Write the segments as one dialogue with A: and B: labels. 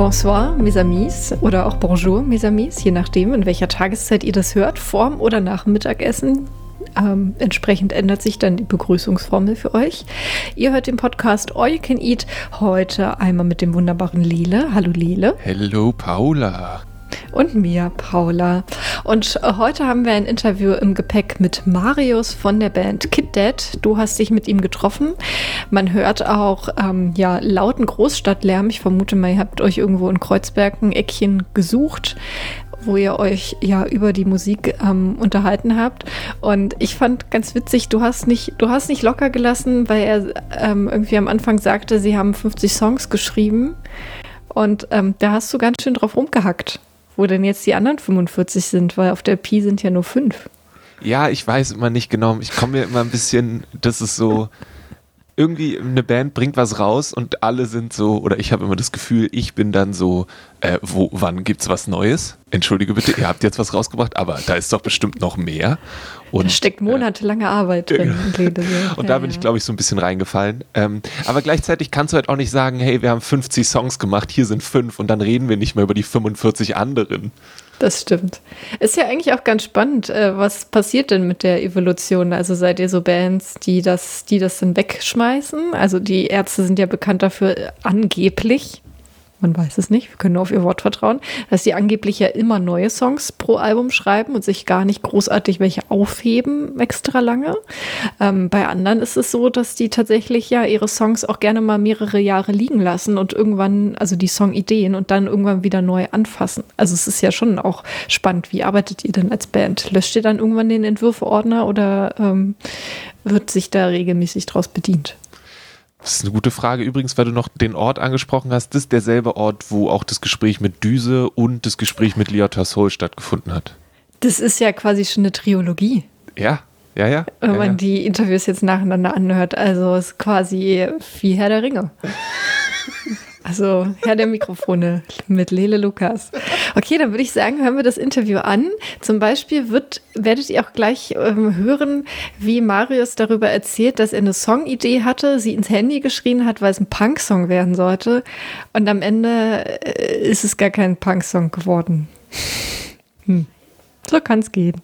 A: Bonsoir, mes amis, oder auch Bonjour, mes amis, je nachdem, in welcher Tageszeit ihr das hört, vorm oder nach Mittagessen. Ähm, entsprechend ändert sich dann die Begrüßungsformel für euch. Ihr hört den Podcast All You Can Eat heute einmal mit dem wunderbaren Lele. Hallo Lele.
B: Hello Paula
A: und mir, Paula. Und heute haben wir ein Interview im Gepäck mit Marius von der Band Kid Dad. Du hast dich mit ihm getroffen. Man hört auch ähm, ja, lauten Großstadtlärm. Ich vermute mal, ihr habt euch irgendwo in Kreuzberg ein Eckchen gesucht wo ihr euch ja über die Musik ähm, unterhalten habt. Und ich fand ganz witzig, du hast nicht, du hast nicht locker gelassen, weil er ähm, irgendwie am Anfang sagte, sie haben 50 Songs geschrieben. Und ähm, da hast du ganz schön drauf rumgehackt wo denn jetzt die anderen 45 sind, weil auf der Pi sind ja nur fünf.
B: Ja, ich weiß immer nicht genau. Ich komme mir immer ein bisschen, das ist so, irgendwie eine Band bringt was raus und alle sind so, oder ich habe immer das Gefühl, ich bin dann so, äh, wo, wann gibt's was Neues? Entschuldige bitte, ihr habt jetzt was rausgebracht, aber da ist doch bestimmt noch mehr.
A: Und, da steckt äh, monatelange Arbeit drin.
B: und da bin ich, glaube ich, so ein bisschen reingefallen. Ähm, aber gleichzeitig kannst du halt auch nicht sagen, hey, wir haben 50 Songs gemacht, hier sind fünf und dann reden wir nicht mehr über die 45 anderen.
A: Das stimmt. Ist ja eigentlich auch ganz spannend. Äh, was passiert denn mit der Evolution? Also seid ihr so Bands, die das, die das dann wegschmeißen? Also die Ärzte sind ja bekannt dafür, angeblich, man weiß es nicht, wir können nur auf ihr Wort vertrauen, dass sie angeblich ja immer neue Songs pro Album schreiben und sich gar nicht großartig welche aufheben extra lange. Ähm, bei anderen ist es so, dass die tatsächlich ja ihre Songs auch gerne mal mehrere Jahre liegen lassen und irgendwann, also die Songideen und dann irgendwann wieder neu anfassen. Also es ist ja schon auch spannend. Wie arbeitet ihr denn als Band? Löscht ihr dann irgendwann den Entwürfeordner oder ähm, wird sich da regelmäßig draus bedient?
B: Das ist eine gute Frage. Übrigens, weil du noch den Ort angesprochen hast, das ist derselbe Ort, wo auch das Gespräch mit Düse und das Gespräch mit Liotta Soul stattgefunden hat.
A: Das ist ja quasi schon eine Triologie.
B: Ja, ja, ja.
A: Wenn
B: ja,
A: man
B: ja.
A: die Interviews jetzt nacheinander anhört. Also es ist quasi wie Herr der Ringe. Also Herr der Mikrofone mit Lele Lukas. Okay, dann würde ich sagen, hören wir das Interview an. Zum Beispiel wird, werdet ihr auch gleich ähm, hören, wie Marius darüber erzählt, dass er eine Songidee hatte, sie ins Handy geschrien hat, weil es ein Punk-Song werden sollte. Und am Ende äh, ist es gar kein Punk-Song geworden. Hm. So kann es gehen.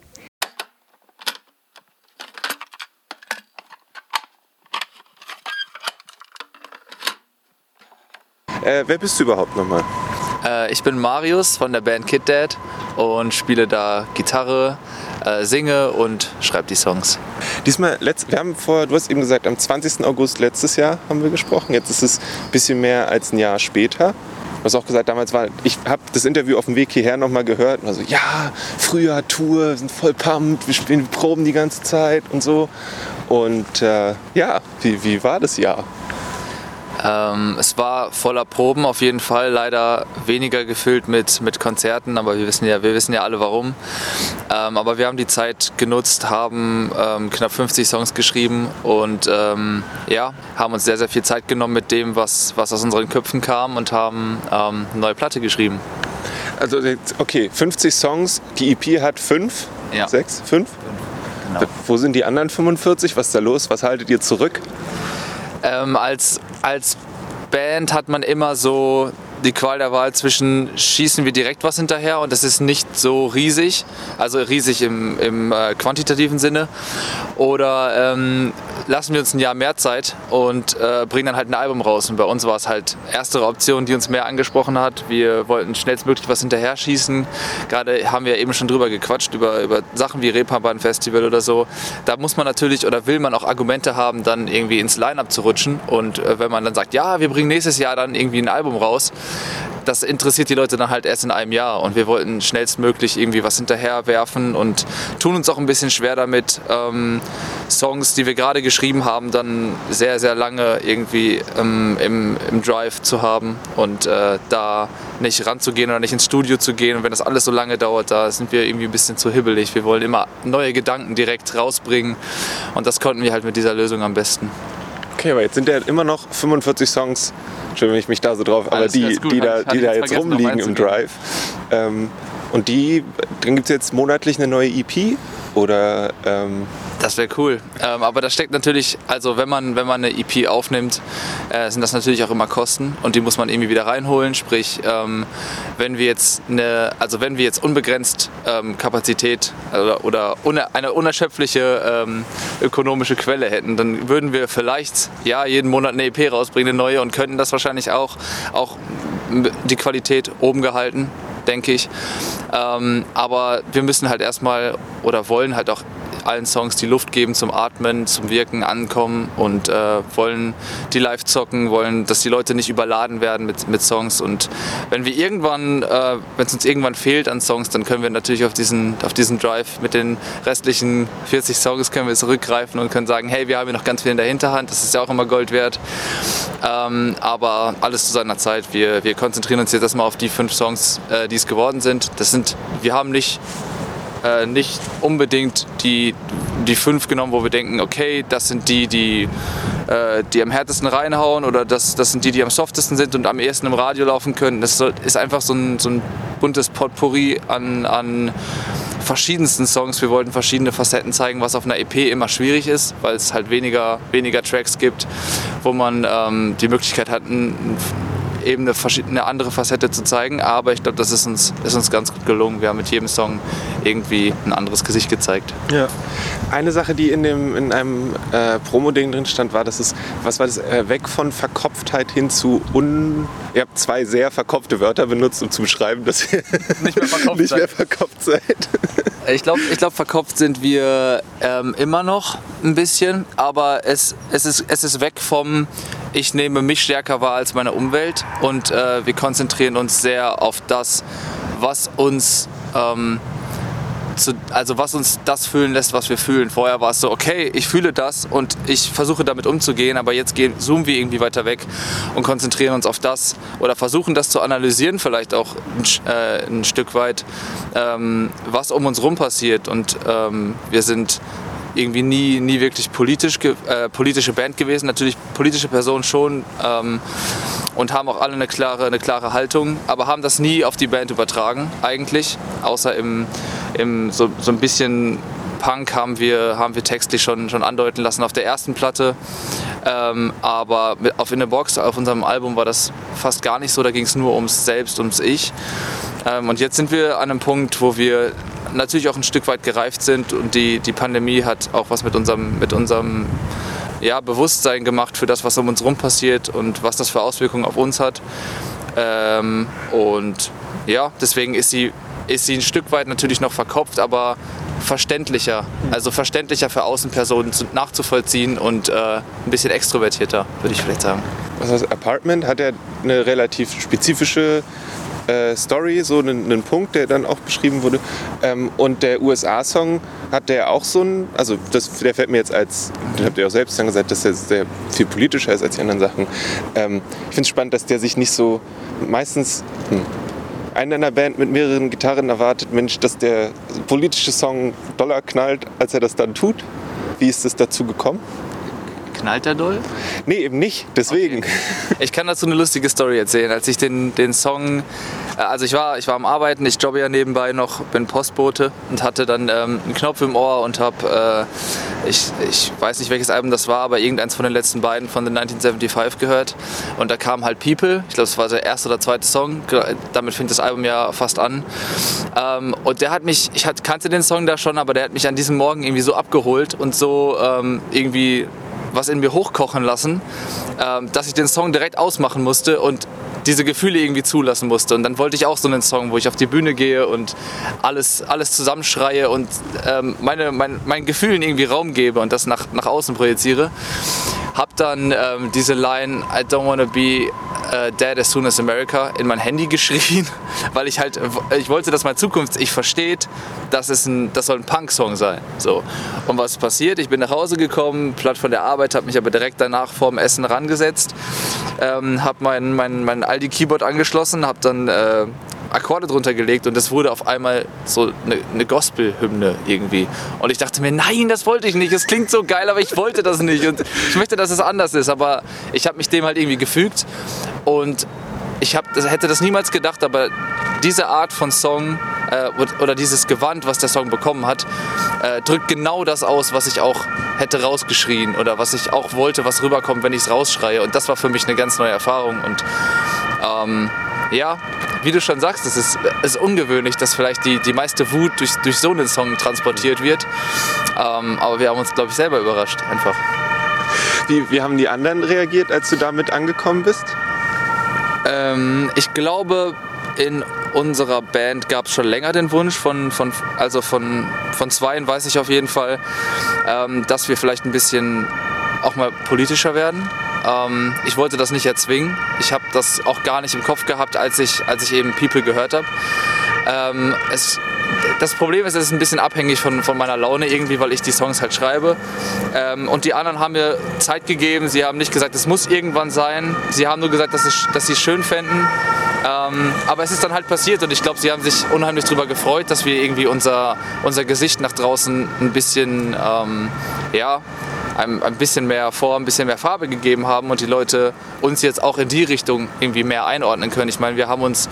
B: Äh, wer bist du überhaupt nochmal?
C: Äh, ich bin Marius von der Band Kid Dad und spiele da Gitarre, äh, singe und schreibe die Songs.
B: Diesmal, letzt, wir haben vor, du hast eben gesagt, am 20. August letztes Jahr haben wir gesprochen. Jetzt ist es ein bisschen mehr als ein Jahr später. Du hast auch gesagt, damals war, ich habe das Interview auf dem Weg hierher nochmal gehört und war so, ja, früher Tour, wir sind voll pumped, wir spielen wir Proben die ganze Zeit und so. Und äh, ja, wie, wie war das Jahr?
C: Ähm, es war voller Proben auf jeden Fall, leider weniger gefüllt mit, mit Konzerten, aber wir wissen ja, wir wissen ja alle warum. Ähm, aber wir haben die Zeit genutzt, haben ähm, knapp 50 Songs geschrieben und ähm, ja, haben uns sehr, sehr viel Zeit genommen mit dem, was, was aus unseren Köpfen kam und haben ähm, eine neue Platte geschrieben.
B: Also okay, 50 Songs, die EP hat fünf,
C: Ja.
B: sechs, fünf.
C: Genau.
B: Wo sind die anderen 45? Was ist da los? Was haltet ihr zurück?
C: Ähm, als, als Band hat man immer so die Qual der Wahl zwischen schießen wir direkt was hinterher und das ist nicht so riesig, also riesig im, im äh, quantitativen Sinne, oder ähm, lassen wir uns ein Jahr mehr Zeit und äh, bringen dann halt ein Album raus. Und bei uns war es halt erstere Option, die uns mehr angesprochen hat. Wir wollten schnellstmöglich was hinterher schießen. Gerade haben wir eben schon drüber gequatscht, über, über Sachen wie Reeperbahn Festival oder so. Da muss man natürlich oder will man auch Argumente haben, dann irgendwie ins Line-Up zu rutschen. Und äh, wenn man dann sagt, ja, wir bringen nächstes Jahr dann irgendwie ein Album raus, das interessiert die Leute dann halt erst in einem Jahr. Und wir wollten schnellstmöglich irgendwie was hinterher werfen und tun uns auch ein bisschen schwer damit, ähm, Songs, die wir gerade geschrieben haben, dann sehr, sehr lange irgendwie ähm, im, im Drive zu haben und äh, da nicht ranzugehen oder nicht ins Studio zu gehen. Und wenn das alles so lange dauert, da sind wir irgendwie ein bisschen zu hibbelig. Wir wollen immer neue Gedanken direkt rausbringen und das konnten wir halt mit dieser Lösung am besten.
B: Okay, aber jetzt sind ja immer noch 45 Songs, Entschuldigung, wenn ich mich da so drauf, aber
C: Alles
B: die,
C: gut,
B: die da, die da jetzt rumliegen im. Drive. Ähm, und die, dann gibt es jetzt monatlich eine neue EP oder ähm,
C: Das wäre cool. Ähm, aber da steckt natürlich, also wenn man, wenn man eine EP aufnimmt, äh, sind das natürlich auch immer Kosten und die muss man irgendwie wieder reinholen. Sprich, ähm, wenn wir jetzt eine, also wenn wir jetzt unbegrenzt ähm, Kapazität oder, oder une, eine unerschöpfliche ähm, ökonomische Quelle hätten, dann würden wir vielleicht ja jeden Monat eine EP rausbringen, eine neue und könnten das wahrscheinlich auch, auch die Qualität oben gehalten denke ich. Ähm, aber wir müssen halt erstmal oder wollen halt auch allen Songs die Luft geben zum Atmen, zum Wirken, ankommen und äh, wollen die live zocken, wollen, dass die Leute nicht überladen werden mit, mit Songs. Und wenn wir irgendwann, äh, wenn es uns irgendwann fehlt an Songs, dann können wir natürlich auf diesen, auf diesen Drive mit den restlichen 40 Songs können wir zurückgreifen und können sagen, hey, wir haben hier noch ganz viel in der Hinterhand, das ist ja auch immer Gold wert. Ähm, aber alles zu seiner Zeit. Wir, wir konzentrieren uns jetzt erstmal auf die fünf Songs, äh, die es geworden sind. Das sind, wir haben nicht äh, nicht unbedingt die, die fünf genommen, wo wir denken, okay, das sind die, die, äh, die am härtesten reinhauen oder das, das sind die, die am softesten sind und am ehesten im Radio laufen können. Das ist einfach so ein, so ein buntes Potpourri an, an verschiedensten Songs. Wir wollten verschiedene Facetten zeigen, was auf einer EP immer schwierig ist, weil es halt weniger, weniger Tracks gibt, wo man ähm, die Möglichkeit hat, ein, eben eine, eine andere Facette zu zeigen. Aber ich glaube, das ist uns, ist uns ganz gut gelungen. Wir haben mit jedem Song irgendwie ein anderes Gesicht gezeigt.
B: Ja. Eine Sache, die in, dem, in einem äh, Promo-Ding drin stand, war, dass es, was war das, äh, weg von Verkopftheit hin zu un. Ihr habt zwei sehr verkopfte Wörter benutzt, um zu beschreiben, dass ihr nicht mehr verkopft, nicht mehr verkopft seid.
C: Ich glaube, ich glaub, verkopft sind wir ähm, immer noch ein bisschen, aber es, es, ist, es ist weg vom, ich nehme mich stärker wahr als meine Umwelt und äh, wir konzentrieren uns sehr auf das, was uns ähm, zu, also was uns das fühlen lässt, was wir fühlen. Vorher war es so, okay, ich fühle das und ich versuche damit umzugehen, aber jetzt gehen, zoomen wir irgendwie weiter weg und konzentrieren uns auf das oder versuchen das zu analysieren, vielleicht auch ein, äh, ein Stück weit, ähm, was um uns rum passiert. Und ähm, wir sind irgendwie nie, nie wirklich politisch, äh, politische Band gewesen, natürlich politische Personen schon ähm, und haben auch alle eine klare, eine klare Haltung, aber haben das nie auf die Band übertragen eigentlich, außer im, im so, so ein bisschen Punk haben wir, haben wir textlich schon, schon andeuten lassen auf der ersten Platte. Ähm, aber mit, auf In the Box, auf unserem Album, war das fast gar nicht so. Da ging es nur ums Selbst, ums Ich. Ähm, und jetzt sind wir an einem Punkt, wo wir natürlich auch ein Stück weit gereift sind und die, die Pandemie hat auch was mit unserem, mit unserem ja, Bewusstsein gemacht für das, was um uns herum passiert und was das für Auswirkungen auf uns hat. Ähm, und ja, deswegen ist sie, ist sie ein Stück weit natürlich noch verkopft, aber verständlicher, also verständlicher für Außenpersonen nachzuvollziehen und äh, ein bisschen extrovertierter, würde ich vielleicht sagen.
B: Was heißt Apartment? Hat er eine relativ spezifische äh, Story, so einen, einen, Punkt, der dann auch beschrieben wurde. Ähm, und der USA-Song hat der auch so einen, also das, der fällt mir jetzt als, den habt ihr auch selbst dann gesagt, dass der sehr viel politischer ist als die anderen Sachen. Ähm, ich finde es spannend, dass der sich nicht so meistens. Hm, einer in einer Band mit mehreren Gitarren erwartet, Mensch, dass der politische Song doller knallt, als er das dann tut. Wie ist es dazu gekommen?
C: Knallt der doll?
B: Nee, eben nicht. Deswegen. Okay.
C: Ich kann dazu eine lustige Story erzählen. Als ich den, den Song, äh, also ich war, ich war am Arbeiten, ich jobbe ja nebenbei noch, bin Postbote und hatte dann ähm, einen Knopf im Ohr und habe, äh, ich, ich weiß nicht welches Album das war, aber irgendeins von den letzten beiden von den 1975 gehört. Und da kam halt People, ich glaube, es war der erste oder zweite Song, damit fängt das Album ja fast an. Ähm, und der hat mich, ich kannte den Song da schon, aber der hat mich an diesem Morgen irgendwie so abgeholt und so ähm, irgendwie was in mir hochkochen lassen, ähm, dass ich den Song direkt ausmachen musste und diese Gefühle irgendwie zulassen musste. Und dann wollte ich auch so einen Song, wo ich auf die Bühne gehe und alles, alles zusammenschreie und ähm, meine, mein, meinen Gefühlen irgendwie Raum gebe und das nach, nach außen projiziere. Hab dann ähm, diese Line I don't wanna be uh, dead as soon as America in mein Handy geschrien, weil ich halt ich wollte, dass mein Zukunfts-Ich versteht, dass es ein, das soll ein Punk-Song sein. So. Und was passiert? Ich bin nach Hause gekommen, platt von der Arbeit, habe mich aber direkt danach vorm Essen rangesetzt, ähm, habe mein, mein, mein Aldi-Keyboard angeschlossen, habe dann äh, Akkorde drunter gelegt und das wurde auf einmal so eine, eine Gospel-Hymne irgendwie. Und ich dachte mir, nein, das wollte ich nicht. Es klingt so geil, aber ich wollte das nicht. Und ich möchte, dass es anders ist. Aber ich habe mich dem halt irgendwie gefügt. Und ich hab, das, hätte das niemals gedacht, aber diese Art von Song äh, oder dieses Gewand, was der Song bekommen hat, äh, drückt genau das aus, was ich auch hätte rausgeschrien oder was ich auch wollte, was rüberkommt, wenn ich es rausschreie. Und das war für mich eine ganz neue Erfahrung. Und ähm, ja, wie du schon sagst, es ist, ist ungewöhnlich, dass vielleicht die, die meiste Wut durch, durch so einen Song transportiert wird. Ähm, aber wir haben uns, glaube ich, selber überrascht, einfach.
B: Wie, wie haben die anderen reagiert, als du damit angekommen bist?
C: Ähm, ich glaube, in unserer Band gab es schon länger den Wunsch, von, von, also von, von Zweien weiß ich auf jeden Fall, ähm, dass wir vielleicht ein bisschen auch mal politischer werden. Ähm, ich wollte das nicht erzwingen. Ich habe das auch gar nicht im Kopf gehabt, als ich, als ich eben People gehört habe. Ähm, das Problem ist, es ist ein bisschen abhängig von, von meiner Laune irgendwie, weil ich die Songs halt schreibe. Ähm, und die anderen haben mir Zeit gegeben. Sie haben nicht gesagt, es muss irgendwann sein. Sie haben nur gesagt, dass, es, dass sie es schön fänden. Ähm, aber es ist dann halt passiert und ich glaube, sie haben sich unheimlich darüber gefreut, dass wir irgendwie unser, unser Gesicht nach draußen ein bisschen, ähm, ja, ein, ein bisschen mehr Form, ein bisschen mehr Farbe gegeben haben und die Leute uns jetzt auch in die Richtung irgendwie mehr einordnen können. Ich meine, wir haben uns,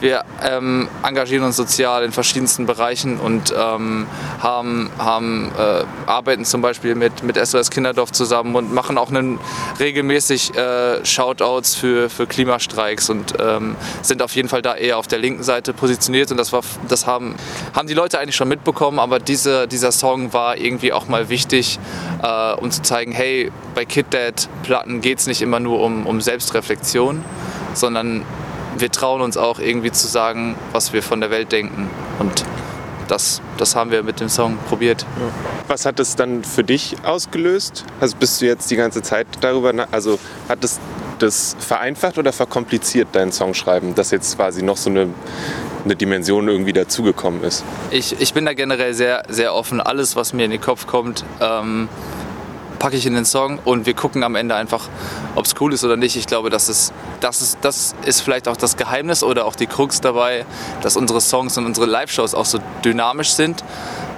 C: wir ähm, engagieren uns sozial in verschiedensten Bereichen und ähm, haben, haben äh, arbeiten zum Beispiel mit, mit SOS Kinderdorf zusammen und machen auch einen, regelmäßig äh, Shoutouts für, für Klimastreiks und ähm, sind auf jeden Fall da eher auf der linken Seite positioniert und das, war, das haben, haben die Leute eigentlich schon mitbekommen, aber diese, dieser Song war irgendwie auch mal wichtig, äh, um zu zeigen, hey, bei Kid Dad Platten geht es nicht immer nur um, um Selbstreflexion, sondern wir trauen uns auch irgendwie zu sagen, was wir von der Welt denken. Und das, das haben wir mit dem Song probiert.
B: Was hat es dann für dich ausgelöst? Also bist du jetzt die ganze Zeit darüber, also hat es das vereinfacht oder verkompliziert dein Songschreiben, dass jetzt quasi noch so eine, eine Dimension irgendwie dazugekommen ist?
C: Ich, ich bin da generell sehr, sehr offen. Alles, was mir in den Kopf kommt, ähm, packe ich in den Song und wir gucken am Ende einfach, ob es cool ist oder nicht. Ich glaube, das ist, das, ist, das ist vielleicht auch das Geheimnis oder auch die Krux dabei, dass unsere Songs und unsere Live-Shows auch so dynamisch sind.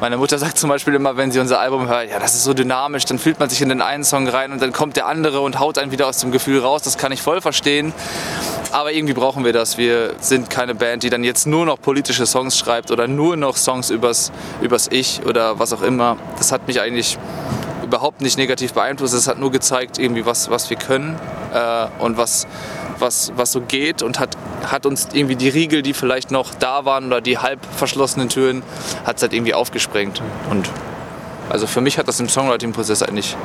C: Meine Mutter sagt zum Beispiel immer, wenn sie unser Album hört, ja, das ist so dynamisch, dann fühlt man sich in den einen Song rein und dann kommt der andere und haut einen wieder aus dem Gefühl raus. Das kann ich voll verstehen. Aber irgendwie brauchen wir das. Wir sind keine Band, die dann jetzt nur noch politische Songs schreibt oder nur noch Songs übers, übers Ich oder was auch immer. Das hat mich eigentlich überhaupt nicht negativ beeinflusst. Es hat nur gezeigt, irgendwie was, was wir können äh, und was, was, was so geht und hat, hat uns irgendwie die Riegel, die vielleicht noch da waren oder die halb verschlossenen Türen, hat es halt irgendwie aufgesprengt. Und also für mich hat das im Songwriting-Prozess eigentlich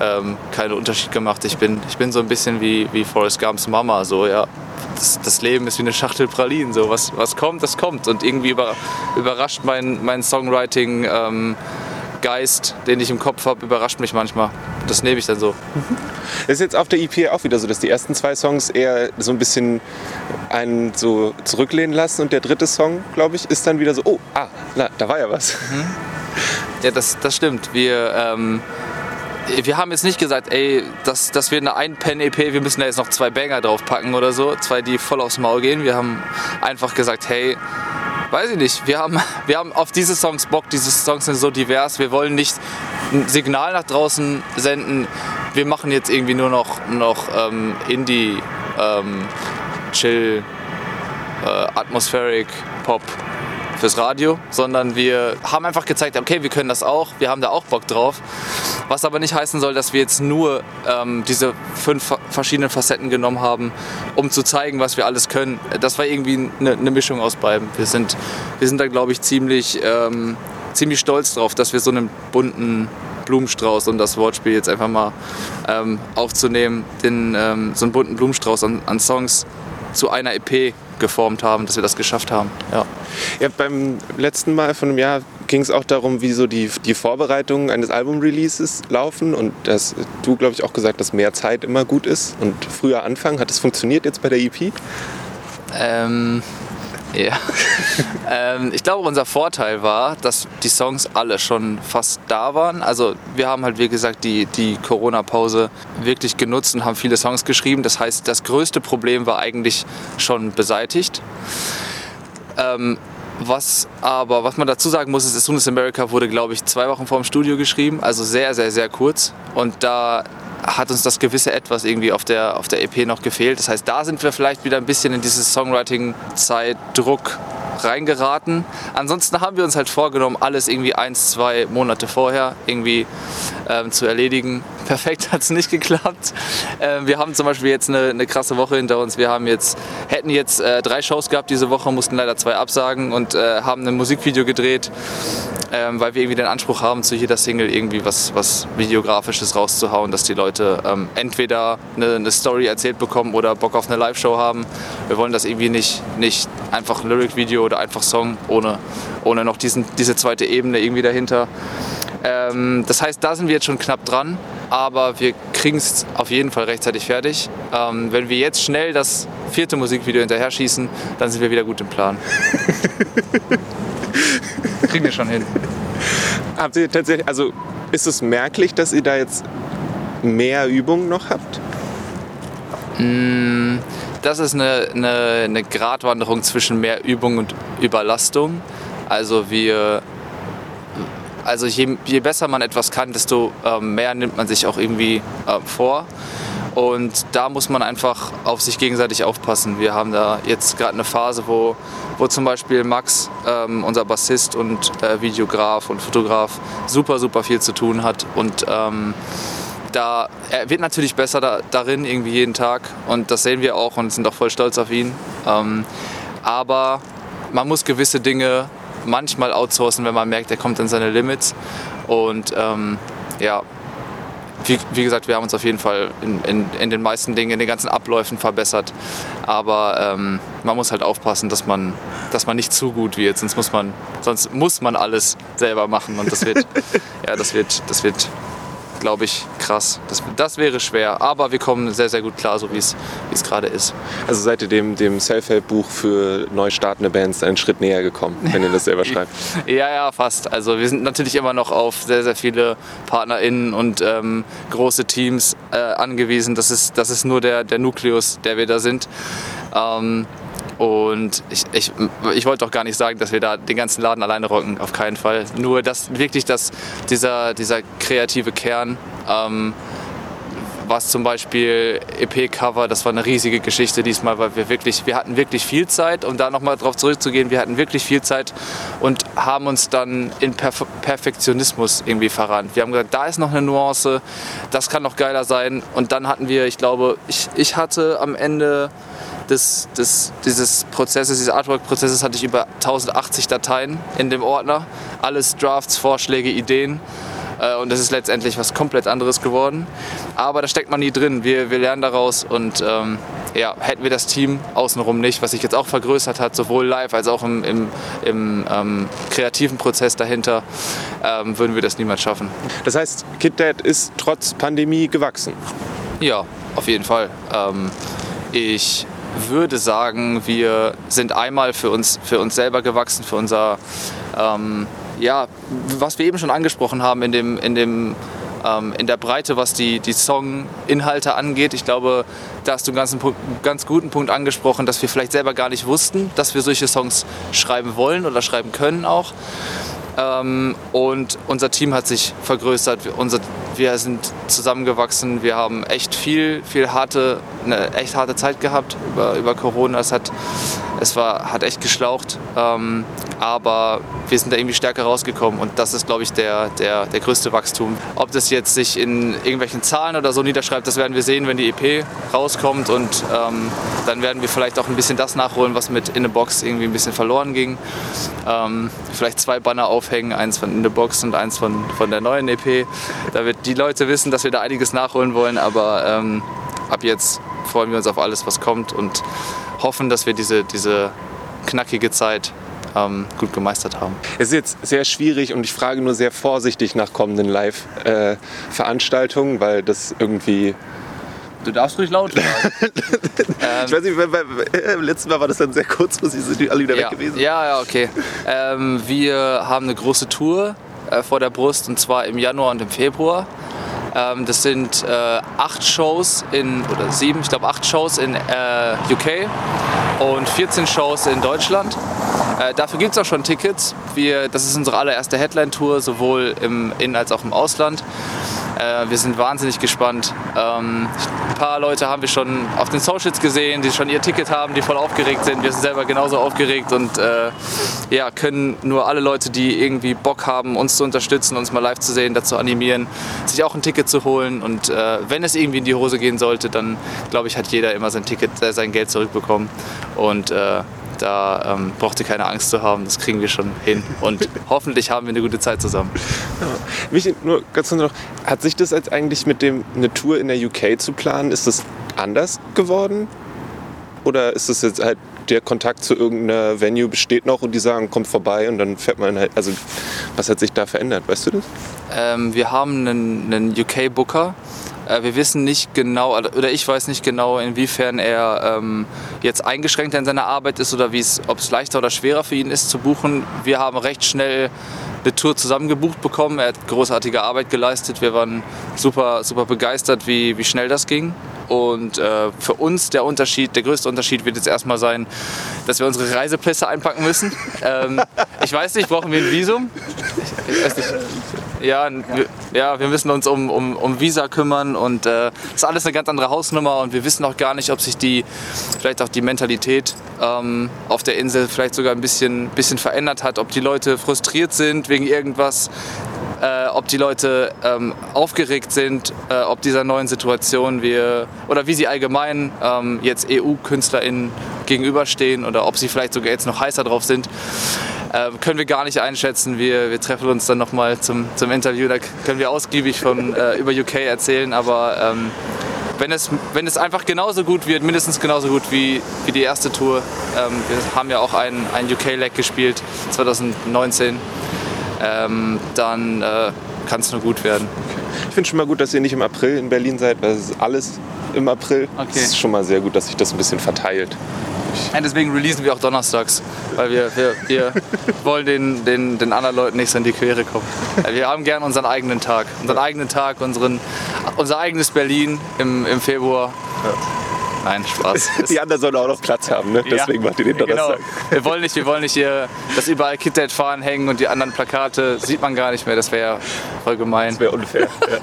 C: ähm, keinen Unterschied gemacht. Ich bin, ich bin so ein bisschen wie, wie Forrest Gumps Mama, so ja. Das, das, Leben ist wie eine Schachtel Pralinen. So. Was, was kommt, das kommt. Und irgendwie über, überrascht mein, mein Songwriting ähm, Geist, den ich im Kopf habe, überrascht mich manchmal. Das nehme ich dann so.
B: Es ist jetzt auf der EP auch wieder so, dass die ersten zwei Songs eher so ein bisschen einen so zurücklehnen lassen und der dritte Song, glaube ich, ist dann wieder so, oh, ah, na, da war ja was. Mhm.
C: Ja, das, das stimmt. Wir, ähm, wir haben jetzt nicht gesagt, ey, das, das wird eine Ein-Pen-EP, wir müssen da jetzt noch zwei Banger draufpacken oder so, zwei, die voll aufs Maul gehen. Wir haben einfach gesagt, hey, weiß ich nicht, wir haben, wir haben auf diese Songs Bock, diese Songs sind so divers, wir wollen nicht ein Signal nach draußen senden, wir machen jetzt irgendwie nur noch, noch ähm, Indie, ähm, Chill, äh, Atmospheric Pop fürs Radio, sondern wir haben einfach gezeigt, okay, wir können das auch, wir haben da auch Bock drauf. Was aber nicht heißen soll, dass wir jetzt nur ähm, diese fünf verschiedenen Facetten genommen haben, um zu zeigen, was wir alles können. Das war irgendwie eine, eine Mischung aus beiden. Wir sind, wir sind da, glaube ich, ziemlich, ähm, ziemlich stolz drauf, dass wir so einen bunten Blumenstrauß, um das Wortspiel jetzt einfach mal ähm, aufzunehmen, den, ähm, so einen bunten Blumenstrauß an, an Songs zu einer EP geformt haben, dass wir das geschafft haben. Ja.
B: Ja beim letzten Mal von einem Jahr ging es auch darum, wie so die, die Vorbereitungen eines Album-Releases laufen und dass du, glaube ich, auch gesagt, dass mehr Zeit immer gut ist und früher anfangen. Hat das funktioniert jetzt bei der EP?
C: Ähm, ja. ähm, ich glaube, unser Vorteil war, dass die Songs alle schon fast da waren. Also wir haben halt, wie gesagt, die, die Corona-Pause wirklich genutzt und haben viele Songs geschrieben. Das heißt, das größte Problem war eigentlich schon beseitigt. Ähm, was aber, was man dazu sagen muss, ist, As Soon as America wurde, glaube ich, zwei Wochen vor dem Studio geschrieben, also sehr, sehr, sehr kurz. Und da hat uns das gewisse Etwas irgendwie auf der, auf der EP noch gefehlt. Das heißt, da sind wir vielleicht wieder ein bisschen in dieses Songwriting-Zeitdruck reingeraten. Ansonsten haben wir uns halt vorgenommen, alles irgendwie eins, zwei Monate vorher irgendwie ähm, zu erledigen. Perfekt hat es nicht geklappt. Ähm, wir haben zum Beispiel jetzt eine, eine, krasse Woche hinter uns. Wir haben jetzt, hätten jetzt äh, drei Shows gehabt diese Woche, mussten leider zwei absagen und äh, haben ein Musikvideo gedreht, ähm, weil wir irgendwie den Anspruch haben, zu jeder Single irgendwie was, was Videografisches rauszuhauen, dass die Leute ähm, entweder eine, eine, Story erzählt bekommen oder Bock auf eine Live-Show haben. Wir wollen das irgendwie nicht, nicht einfach ein Lyric-Video oder einfach Song ohne, ohne noch diesen, diese zweite Ebene irgendwie dahinter. Ähm, das heißt, da sind wir jetzt schon knapp dran, aber wir kriegen es auf jeden Fall rechtzeitig fertig. Ähm, wenn wir jetzt schnell das vierte Musikvideo hinterher schießen, dann sind wir wieder gut im Plan. kriegen wir schon hin.
B: Habt ihr tatsächlich, also ist es merklich, dass ihr da jetzt mehr Übung noch habt?
C: Mm, das ist eine, eine, eine Gratwanderung zwischen mehr Übung und Überlastung. Also wir also je, je besser man etwas kann, desto äh, mehr nimmt man sich auch irgendwie äh, vor. Und da muss man einfach auf sich gegenseitig aufpassen. Wir haben da jetzt gerade eine Phase, wo, wo zum Beispiel Max, ähm, unser Bassist und äh, Videograf und Fotograf, super, super viel zu tun hat. Und ähm, da, er wird natürlich besser da, darin, irgendwie jeden Tag. Und das sehen wir auch und sind auch voll stolz auf ihn. Ähm, aber man muss gewisse Dinge manchmal outsourcen, wenn man merkt, er kommt an seine Limits. Und ähm, ja, wie, wie, gesagt, wir haben uns auf jeden Fall in, in, in, den meisten Dingen, in den ganzen Abläufen verbessert. Aber ähm, man muss halt aufpassen, dass man, dass man nicht zu gut wird, sonst muss man, sonst muss man alles selber machen. Und das wird, ja, das wird, das wird glaube ich, krass. Das, das wäre schwer, aber wir kommen sehr, sehr gut klar, so wie es gerade ist.
B: Also seid ihr dem, dem Self-Help-Buch für neu startende Bands einen Schritt näher gekommen, wenn ihr das selber schreibt?
C: ja, ja, fast. Also wir sind natürlich immer noch auf sehr, sehr viele PartnerInnen und ähm, große Teams äh, angewiesen. Das ist, das ist nur der, der Nukleus, der wir da sind. Ähm, und ich, ich, ich wollte auch gar nicht sagen, dass wir da den ganzen Laden alleine rocken, auf keinen Fall. Nur dass wirklich das, dieser, dieser kreative Kern, ähm, was zum Beispiel EP-Cover, das war eine riesige Geschichte diesmal, weil wir wirklich, wir hatten wirklich viel Zeit, um da nochmal drauf zurückzugehen, wir hatten wirklich viel Zeit und haben uns dann in Perf Perfektionismus irgendwie verrannt. Wir haben gesagt, da ist noch eine Nuance, das kann noch geiler sein und dann hatten wir, ich glaube, ich, ich hatte am Ende des, des, dieses Prozesses, dieses Artwork-Prozesses hatte ich über 1080 Dateien in dem Ordner. Alles Drafts, Vorschläge, Ideen. Äh, und das ist letztendlich was komplett anderes geworden. Aber da steckt man nie drin. Wir, wir lernen daraus und ähm, ja, hätten wir das Team außenrum nicht, was sich jetzt auch vergrößert hat, sowohl live als auch im, im, im ähm, kreativen Prozess dahinter, ähm, würden wir das niemals schaffen.
B: Das heißt, KitDad ist trotz Pandemie gewachsen?
C: Ja, auf jeden Fall. Ähm, ich würde sagen, wir sind einmal für uns, für uns selber gewachsen, für unser, ähm, ja, was wir eben schon angesprochen haben in, dem, in, dem, ähm, in der Breite, was die, die Songinhalte angeht. Ich glaube, da hast du einen ganz, ganz guten Punkt angesprochen, dass wir vielleicht selber gar nicht wussten, dass wir solche Songs schreiben wollen oder schreiben können auch. Ähm, und unser Team hat sich vergrößert. Unser, wir sind zusammengewachsen. Wir haben echt viel, viel harte, eine echt harte Zeit gehabt über, über Corona. Es hat, es war, hat echt geschlaucht. Ähm, aber wir sind da irgendwie stärker rausgekommen und das ist, glaube ich, der, der, der größte Wachstum. Ob das jetzt sich in irgendwelchen Zahlen oder so niederschreibt, das werden wir sehen, wenn die EP rauskommt und ähm, dann werden wir vielleicht auch ein bisschen das nachholen, was mit In the Box irgendwie ein bisschen verloren ging. Ähm, vielleicht zwei Banner aufhängen, eins von In the Box und eins von, von der neuen EP. Da wird die Leute wissen, dass wir da einiges nachholen wollen, aber ähm, ab jetzt freuen wir uns auf alles, was kommt und hoffen, dass wir diese, diese knackige Zeit ähm, gut gemeistert haben.
B: Es ist jetzt sehr schwierig und ich frage nur sehr vorsichtig nach kommenden Live-Veranstaltungen, weil das irgendwie
C: Du darfst ruhig laut
B: sagen. ich weiß nicht, beim, beim, beim letzten Mal war das dann sehr kurzfristig, sind die alle wieder
C: ja.
B: weg gewesen.
C: Ja, ja, okay. Ähm, wir haben eine große Tour äh, vor der Brust und zwar im Januar und im Februar. Ähm, das sind äh, acht Shows in, oder sieben, ich glaube acht Shows in äh, UK und 14 Shows in Deutschland. Äh, dafür gibt es auch schon Tickets. Wir, das ist unsere allererste Headline-Tour, sowohl im In- als auch im Ausland. Wir sind wahnsinnig gespannt. Ähm, ein paar Leute haben wir schon auf den Socials gesehen, die schon ihr Ticket haben, die voll aufgeregt sind. Wir sind selber genauso aufgeregt und äh, ja, können nur alle Leute, die irgendwie Bock haben, uns zu unterstützen, uns mal live zu sehen, dazu animieren, sich auch ein Ticket zu holen. Und äh, wenn es irgendwie in die Hose gehen sollte, dann glaube ich, hat jeder immer sein Ticket, äh, sein Geld zurückbekommen. Und äh, da ähm, braucht ihr keine Angst zu haben, das kriegen wir schon hin. Und hoffentlich haben wir eine gute Zeit zusammen.
B: Ja. Mich nur ganz noch, hat sich das jetzt eigentlich mit dem eine Tour in der UK zu planen, ist das anders geworden? Oder ist das jetzt halt der Kontakt zu irgendeiner Venue besteht noch und die sagen, kommt vorbei und dann fährt man halt. Also, was hat sich da verändert? Weißt du das?
C: Ähm, wir haben einen, einen UK-Booker. Äh, wir wissen nicht genau, oder ich weiß nicht genau, inwiefern er ähm, jetzt eingeschränkter in seiner Arbeit ist oder ob es leichter oder schwerer für ihn ist zu buchen. Wir haben recht schnell eine Tour zusammengebucht bekommen. Er hat großartige Arbeit geleistet. Wir waren super, super begeistert, wie, wie schnell das ging. Und äh, für uns der Unterschied, der größte Unterschied wird jetzt erstmal sein, dass wir unsere Reisepässe einpacken müssen. ähm, ich weiß nicht, brauchen wir ein Visum? Ich weiß nicht. Ja, wir, ja, wir müssen uns um, um, um Visa kümmern und äh, das ist alles eine ganz andere Hausnummer und wir wissen auch gar nicht, ob sich die, vielleicht auch die Mentalität ähm, auf der Insel vielleicht sogar ein bisschen, bisschen verändert hat, ob die Leute frustriert sind wegen irgendwas, äh, ob die Leute ähm, aufgeregt sind, äh, ob dieser neuen Situation wir oder wie sie allgemein ähm, jetzt EU-KünstlerInnen gegenüberstehen oder ob sie vielleicht sogar jetzt noch heißer drauf sind. Äh, können wir gar nicht einschätzen. Wir, wir treffen uns dann nochmal zum, zum Interview, da können wir ausgiebig von, äh, über UK erzählen, aber ähm, wenn es, wenn es einfach genauso gut wird, mindestens genauso gut wie, wie die erste Tour. Ähm, wir haben ja auch ein, ein UK-Leg gespielt 2019 ähm, dann äh, kann es nur gut werden.
B: Ich finde schon mal gut, dass ihr nicht im April in Berlin seid, weil es ist alles im April. Okay. Es ist schon mal sehr gut, dass sich das ein bisschen verteilt.
C: Und deswegen releasen wir auch donnerstags, weil wir, wir, wir wollen den, den, den anderen Leuten nicht so in die Quere kommen. Wir haben gern unseren eigenen Tag, unseren eigenen Tag, unseren, unser eigenes Berlin im, im Februar. Ja. Nein, Spaß.
B: Die anderen sollen auch noch Platz haben, ne? deswegen ja, macht ihr den genau. Donnerstag.
C: Genau. Wir wollen nicht, wir wollen nicht hier, dass überall KitDad fahren hängen und die anderen Plakate sieht man gar nicht mehr. Das wäre voll gemein.
B: Das wäre unfair. ja.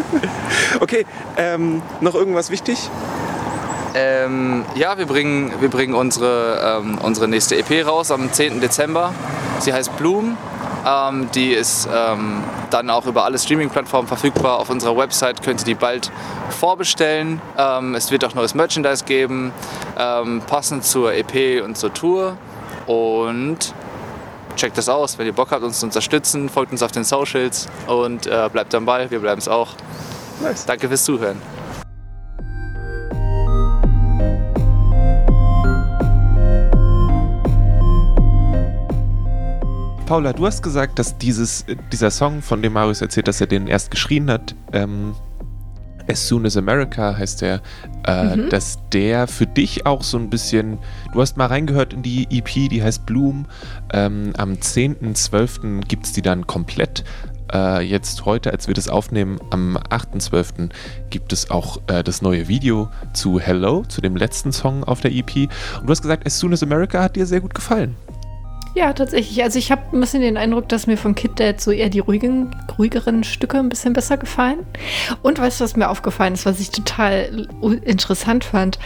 B: okay, ähm, noch irgendwas wichtig?
C: Ähm, ja, wir bringen, wir bringen unsere, ähm, unsere nächste EP raus am 10. Dezember. Sie heißt Bloom. Ähm, die ist ähm, dann auch über alle Streaming-Plattformen verfügbar. Auf unserer Website könnt ihr die bald vorbestellen. Ähm, es wird auch neues Merchandise geben, ähm, passend zur EP und zur Tour. Und checkt das aus, wenn ihr Bock habt, uns zu unterstützen. Folgt uns auf den Socials und äh, bleibt am Ball. Wir bleiben es auch. Nice. Danke fürs Zuhören.
B: Paula, du hast gesagt, dass dieses, dieser Song, von dem Marius erzählt, dass er den erst geschrien hat, ähm, As Soon as America heißt der, äh, mhm. dass der für dich auch so ein bisschen, du hast mal reingehört in die EP, die heißt Bloom. Ähm, am 10.12. gibt es die dann komplett. Äh, jetzt heute, als wir das aufnehmen, am 8.12. gibt es auch äh, das neue Video zu Hello, zu dem letzten Song auf der EP. Und du hast gesagt, As Soon as America hat dir sehr gut gefallen.
A: Ja, tatsächlich. Also ich habe ein bisschen den Eindruck, dass mir von Kid Dad so eher die ruhigen, ruhigeren Stücke ein bisschen besser gefallen. Und weißt du, was mir aufgefallen ist, was ich total interessant fand?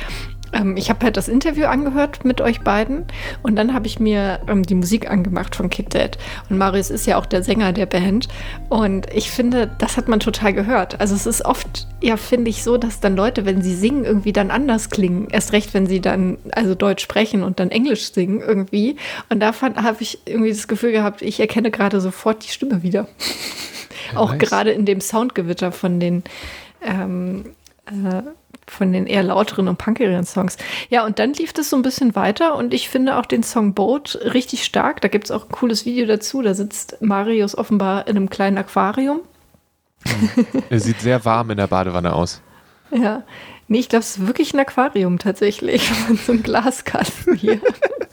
A: Ähm, ich habe halt das Interview angehört mit euch beiden und dann habe ich mir ähm, die Musik angemacht von Kid Dad. Und Marius ist ja auch der Sänger der Band. Und ich finde, das hat man total gehört. Also es ist oft, ja, finde ich so, dass dann Leute, wenn sie singen, irgendwie dann anders klingen. Erst recht, wenn sie dann also Deutsch sprechen und dann Englisch singen irgendwie. Und da habe ich irgendwie das Gefühl gehabt, ich erkenne gerade sofort die Stimme wieder. Ja, auch nice. gerade in dem Soundgewitter von den ähm, äh, von den eher lauteren und punkigeren Songs. Ja, und dann lief das so ein bisschen weiter und ich finde auch den Song Boat richtig stark. Da gibt es auch ein cooles Video dazu. Da sitzt Marius offenbar in einem kleinen Aquarium.
B: er sieht sehr warm in der Badewanne aus.
A: Ja, nee, ich glaube, es ist wirklich ein Aquarium tatsächlich. so ein Glaskasten hier.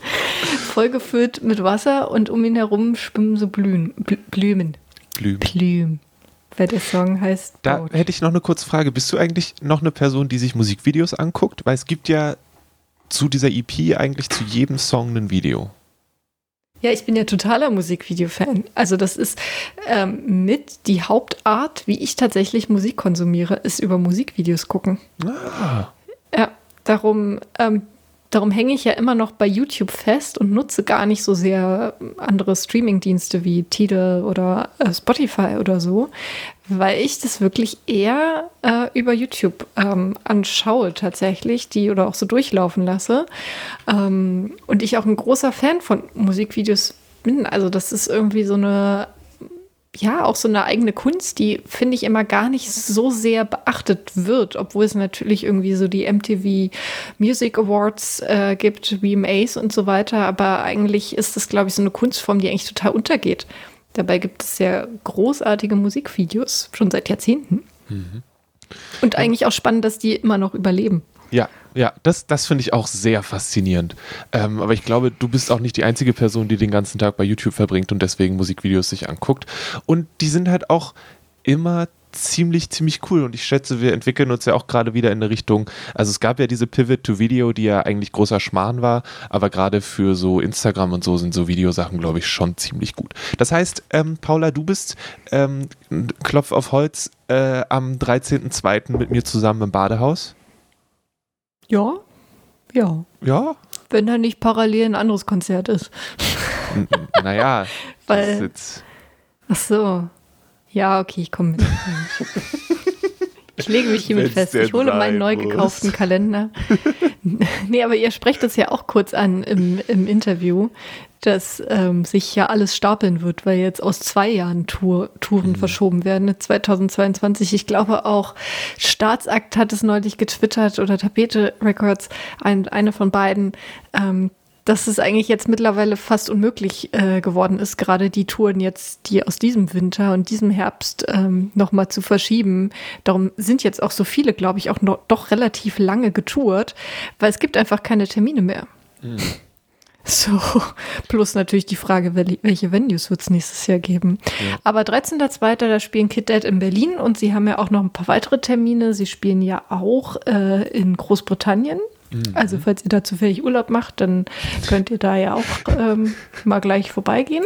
A: Vollgefüllt mit Wasser und um ihn herum schwimmen so Blühen, Blümen.
B: Blümen.
A: Blümen weil der Song heißt.
B: Da Boat. hätte ich noch eine kurze Frage. Bist du eigentlich noch eine Person, die sich Musikvideos anguckt? Weil es gibt ja zu dieser EP eigentlich zu jedem Song ein Video.
A: Ja, ich bin ja totaler Musikvideo-Fan. Also das ist ähm, mit die Hauptart, wie ich tatsächlich Musik konsumiere, ist über Musikvideos gucken. Ah. Ja, darum, ähm, darum hänge ich ja immer noch bei YouTube fest und nutze gar nicht so sehr andere Streaming-Dienste wie Tidal oder äh, Spotify oder so, weil ich das wirklich eher äh, über YouTube ähm, anschaue tatsächlich, die oder auch so durchlaufen lasse. Ähm, und ich auch ein großer Fan von Musikvideos bin. Also das ist irgendwie so eine, ja, auch so eine eigene Kunst, die finde ich immer gar nicht so sehr beachtet wird, obwohl es natürlich irgendwie so die MTV Music Awards äh, gibt, VMAs und so weiter. Aber eigentlich ist das, glaube ich, so eine Kunstform, die eigentlich total untergeht. Dabei gibt es ja großartige Musikvideos, schon seit Jahrzehnten. Mhm. Und eigentlich auch spannend, dass die immer noch überleben.
B: Ja, ja, das, das finde ich auch sehr faszinierend. Ähm, aber ich glaube, du bist auch nicht die einzige Person, die den ganzen Tag bei YouTube verbringt und deswegen Musikvideos sich anguckt. Und die sind halt auch immer ziemlich, ziemlich cool. Und ich schätze, wir entwickeln uns ja auch gerade wieder in eine Richtung. Also es gab ja diese Pivot to Video, die ja eigentlich großer Schmarrn war, aber gerade für so Instagram und so sind so Videosachen, glaube ich, schon ziemlich gut. Das heißt, ähm, Paula, du bist ähm, Klopf auf Holz äh, am 13.02. mit mir zusammen im Badehaus.
A: Ja. Ja.
B: Ja.
A: Wenn da nicht parallel ein anderes Konzert ist.
B: Naja.
A: Weil. Ach so. Ja, okay, ich komme mit. Ich lege mich hiermit fest. Ich hole meinen neu gekauften Kalender. nee, aber ihr sprecht das ja auch kurz an im, im Interview, dass ähm, sich ja alles stapeln wird, weil jetzt aus zwei Jahren Tour, Touren mhm. verschoben werden. 2022. Ich glaube auch Staatsakt hat es neulich getwittert oder Tapete Records, ein, eine von beiden, ähm, dass es eigentlich jetzt mittlerweile fast unmöglich äh, geworden ist, gerade die Touren jetzt, die aus diesem Winter und diesem Herbst ähm, nochmal zu verschieben. Darum sind jetzt auch so viele, glaube ich, auch noch doch relativ lange getourt, weil es gibt einfach keine Termine mehr. Mhm. So, plus natürlich die Frage, welche Venues wird es nächstes Jahr geben. Ja. Aber 13.02. da spielen Kid Dead in Berlin und sie haben ja auch noch ein paar weitere Termine. Sie spielen ja auch äh, in Großbritannien. Mhm. Also falls ihr da zufällig Urlaub macht, dann könnt ihr da ja auch ähm, mal gleich vorbeigehen.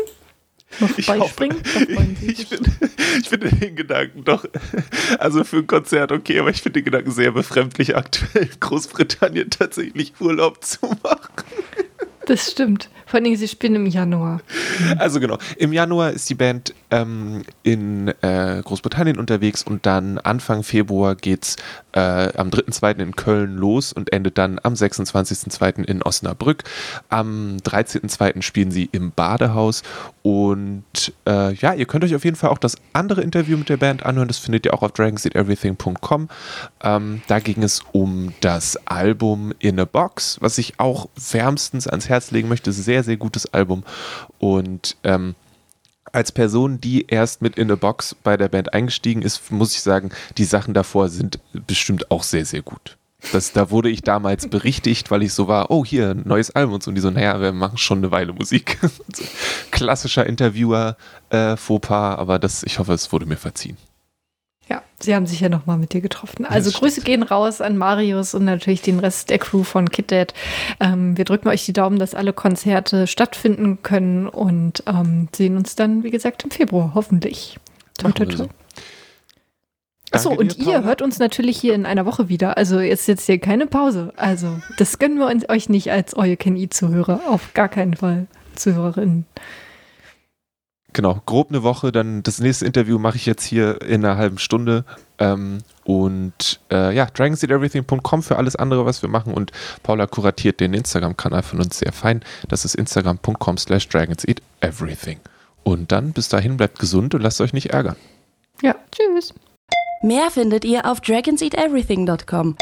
A: Noch beispringen.
B: Ich, ich finde find den Gedanken doch, also für ein Konzert okay, aber ich finde den Gedanken sehr befremdlich, aktuell in Großbritannien tatsächlich Urlaub zu machen.
A: Das stimmt. Vor allem, sie spielen im Januar.
B: Also genau, im Januar ist die Band ähm, in äh, Großbritannien unterwegs und dann Anfang Februar geht's äh, am 3.2. in Köln los und endet dann am 26.2. in Osnabrück. Am 13.2. spielen sie im Badehaus und äh, ja, ihr könnt euch auf jeden Fall auch das andere Interview mit der Band anhören. Das findet ihr auch auf dragonseateverything.com. Ähm, da ging es um das Album In a Box, was ich auch wärmstens ans Herz legen möchte. Sehr, sehr gutes Album und ähm, als Person, die erst mit In a Box bei der Band eingestiegen ist, muss ich sagen, die Sachen davor sind bestimmt auch sehr, sehr gut. Das, da wurde ich damals berichtigt, weil ich so war, oh, hier, neues Album und so. Und die so, naja, wir machen schon eine Weile Musik. Klassischer Interviewer-Fauxpas, äh, aber das, ich hoffe, es wurde mir verziehen.
A: Ja, sie haben sich ja nochmal mit dir getroffen. Also Grüße gehen raus an Marius und natürlich den Rest der Crew von KitDad. Ähm, wir drücken euch die Daumen, dass alle Konzerte stattfinden können und ähm, sehen uns dann, wie gesagt, im Februar, hoffentlich. Toi, toi, toi. Achso, und ihr hört uns natürlich hier in einer Woche wieder. Also ist jetzt hier keine Pause. Also das gönnen wir euch nicht als All You Can Eat Zuhörer. Auf gar keinen Fall, Zuhörerinnen.
B: Genau, grob eine Woche. Dann das nächste Interview mache ich jetzt hier in einer halben Stunde. Ähm, und äh, ja, dragonseedeverything.com für alles andere, was wir machen. Und Paula kuratiert den Instagram-Kanal von uns sehr fein. Das ist instagram.com slash dragonseateverything. Und dann bis dahin bleibt gesund und lasst euch nicht ärgern.
A: Ja, tschüss.
D: Mehr findet ihr auf dragonseateverything.com.